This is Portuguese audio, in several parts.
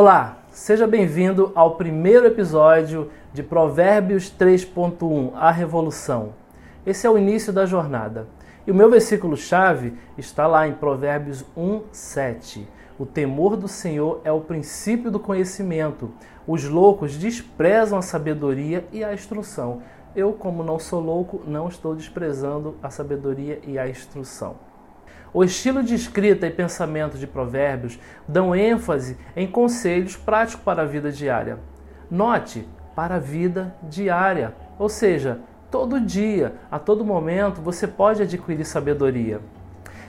Olá, seja bem-vindo ao primeiro episódio de Provérbios 3.1 A Revolução. Esse é o início da jornada. E o meu versículo-chave está lá em Provérbios 1:7. O temor do Senhor é o princípio do conhecimento. Os loucos desprezam a sabedoria e a instrução. Eu, como não sou louco, não estou desprezando a sabedoria e a instrução. O estilo de escrita e pensamento de Provérbios dão ênfase em conselhos práticos para a vida diária. Note, para a vida diária, ou seja, todo dia, a todo momento, você pode adquirir sabedoria.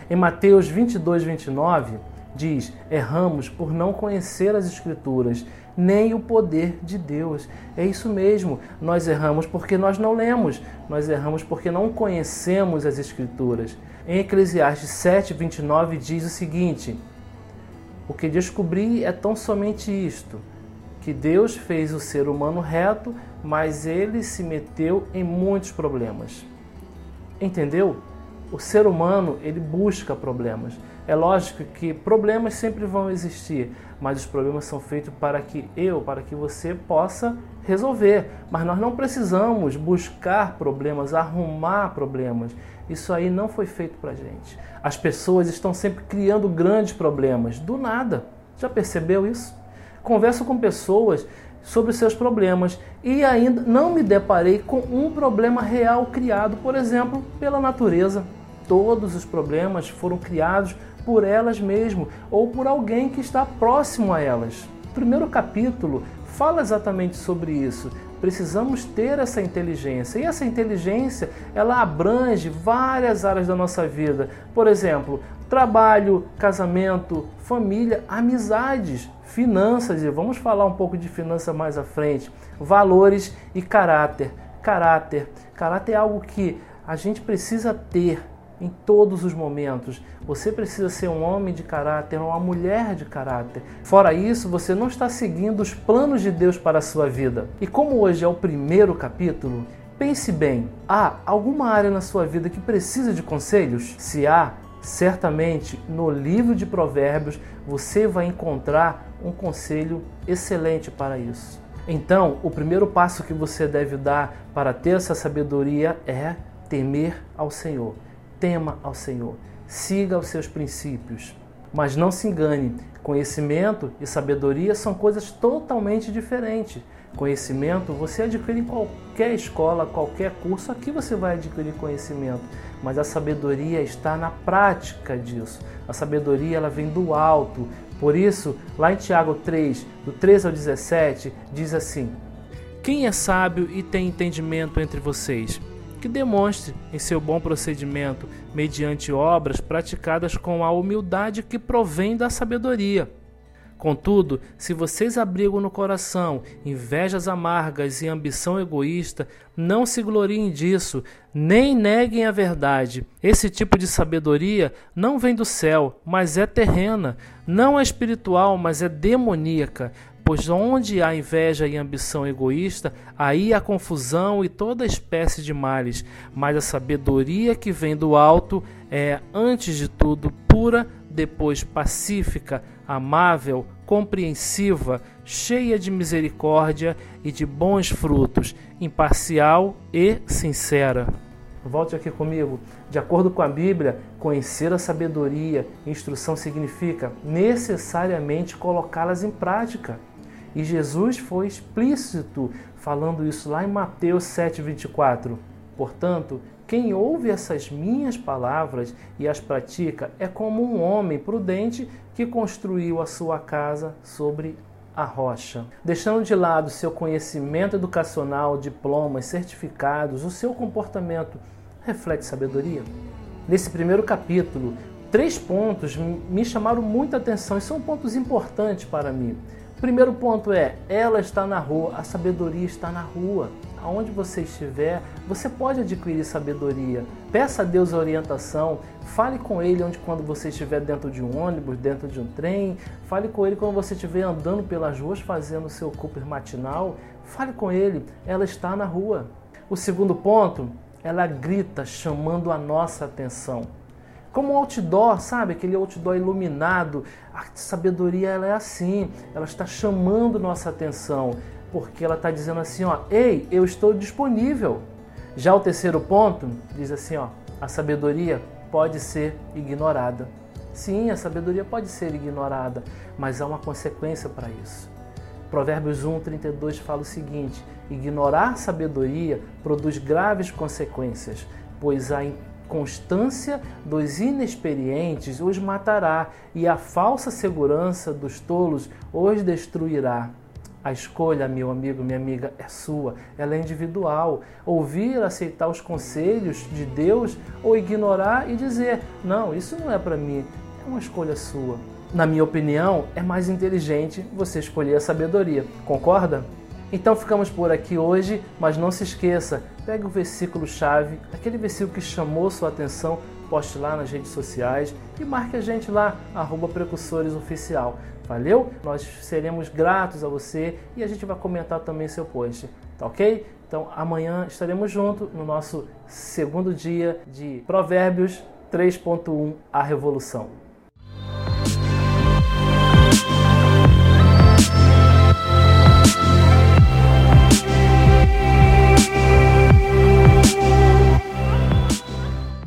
Em Mateus 22, 29, diz: Erramos por não conhecer as Escrituras, nem o poder de Deus. É isso mesmo, nós erramos porque nós não lemos, nós erramos porque não conhecemos as Escrituras. Em Eclesiastes 7, 29 diz o seguinte: O que descobri é tão somente isto, que Deus fez o ser humano reto, mas ele se meteu em muitos problemas. Entendeu? O ser humano, ele busca problemas. É lógico que problemas sempre vão existir, mas os problemas são feitos para que eu, para que você possa resolver. Mas nós não precisamos buscar problemas, arrumar problemas. Isso aí não foi feito para gente. As pessoas estão sempre criando grandes problemas, do nada. Já percebeu isso? Converso com pessoas sobre seus problemas e ainda não me deparei com um problema real criado, por exemplo, pela natureza. Todos os problemas foram criados por elas mesmas ou por alguém que está próximo a elas. O primeiro capítulo fala exatamente sobre isso. Precisamos ter essa inteligência. E essa inteligência, ela abrange várias áreas da nossa vida. Por exemplo, trabalho, casamento, família, amizades, finanças, e vamos falar um pouco de finanças mais à frente, valores e caráter. Caráter. Caráter é algo que a gente precisa ter em todos os momentos. Você precisa ser um homem de caráter, uma mulher de caráter. Fora isso, você não está seguindo os planos de Deus para a sua vida. E como hoje é o primeiro capítulo, pense bem: há alguma área na sua vida que precisa de conselhos? Se há, certamente no livro de Provérbios você vai encontrar um conselho excelente para isso. Então, o primeiro passo que você deve dar para ter essa sabedoria é temer ao Senhor tema ao Senhor, siga os seus princípios. Mas não se engane, conhecimento e sabedoria são coisas totalmente diferentes. Conhecimento você adquire em qualquer escola, qualquer curso, aqui você vai adquirir conhecimento, mas a sabedoria está na prática disso. A sabedoria ela vem do alto. Por isso, lá em Tiago 3, do 13 ao 17, diz assim: Quem é sábio e tem entendimento entre vocês? Que demonstre em seu bom procedimento, mediante obras praticadas com a humildade que provém da sabedoria. Contudo, se vocês abrigam no coração invejas amargas e ambição egoísta, não se gloriem disso, nem neguem a verdade. Esse tipo de sabedoria não vem do céu, mas é terrena, não é espiritual, mas é demoníaca pois onde há inveja e ambição egoísta, aí há confusão e toda espécie de males. Mas a sabedoria que vem do alto é, antes de tudo, pura, depois pacífica, amável, compreensiva, cheia de misericórdia e de bons frutos, imparcial e sincera. Volte aqui comigo. De acordo com a Bíblia, conhecer a sabedoria, instrução significa necessariamente colocá-las em prática. E Jesus foi explícito falando isso lá em Mateus 7,24. Portanto, quem ouve essas minhas palavras e as pratica é como um homem prudente que construiu a sua casa sobre a rocha. Deixando de lado seu conhecimento educacional, diplomas, certificados, o seu comportamento reflete sabedoria? Nesse primeiro capítulo, três pontos me chamaram muita atenção e são pontos importantes para mim. Primeiro ponto é, ela está na rua, a sabedoria está na rua. Aonde você estiver, você pode adquirir sabedoria. Peça a Deus a orientação, fale com Ele onde quando você estiver dentro de um ônibus, dentro de um trem, fale com Ele quando você estiver andando pelas ruas fazendo seu Cooper matinal, fale com Ele, ela está na rua. O segundo ponto, ela grita chamando a nossa atenção. Como um outdoor, sabe? Aquele outdoor iluminado. A sabedoria ela é assim, ela está chamando nossa atenção, porque ela está dizendo assim, ó, ei, eu estou disponível. Já o terceiro ponto diz assim, ó, a sabedoria pode ser ignorada. Sim, a sabedoria pode ser ignorada, mas há uma consequência para isso. Provérbios 1, 32 fala o seguinte: ignorar sabedoria produz graves consequências, pois a constância dos inexperientes os matará e a falsa segurança dos tolos os destruirá. A escolha, meu amigo, minha amiga, é sua, ela é individual. Ouvir, aceitar os conselhos de Deus ou ignorar e dizer: não, isso não é para mim, é uma escolha sua. Na minha opinião, é mais inteligente você escolher a sabedoria, concorda? Então ficamos por aqui hoje, mas não se esqueça, pegue o versículo chave, aquele versículo que chamou sua atenção, poste lá nas redes sociais e marque a gente lá, arroba. Valeu? Nós seremos gratos a você e a gente vai comentar também seu post, tá ok? Então amanhã estaremos juntos no nosso segundo dia de Provérbios 3.1 A Revolução.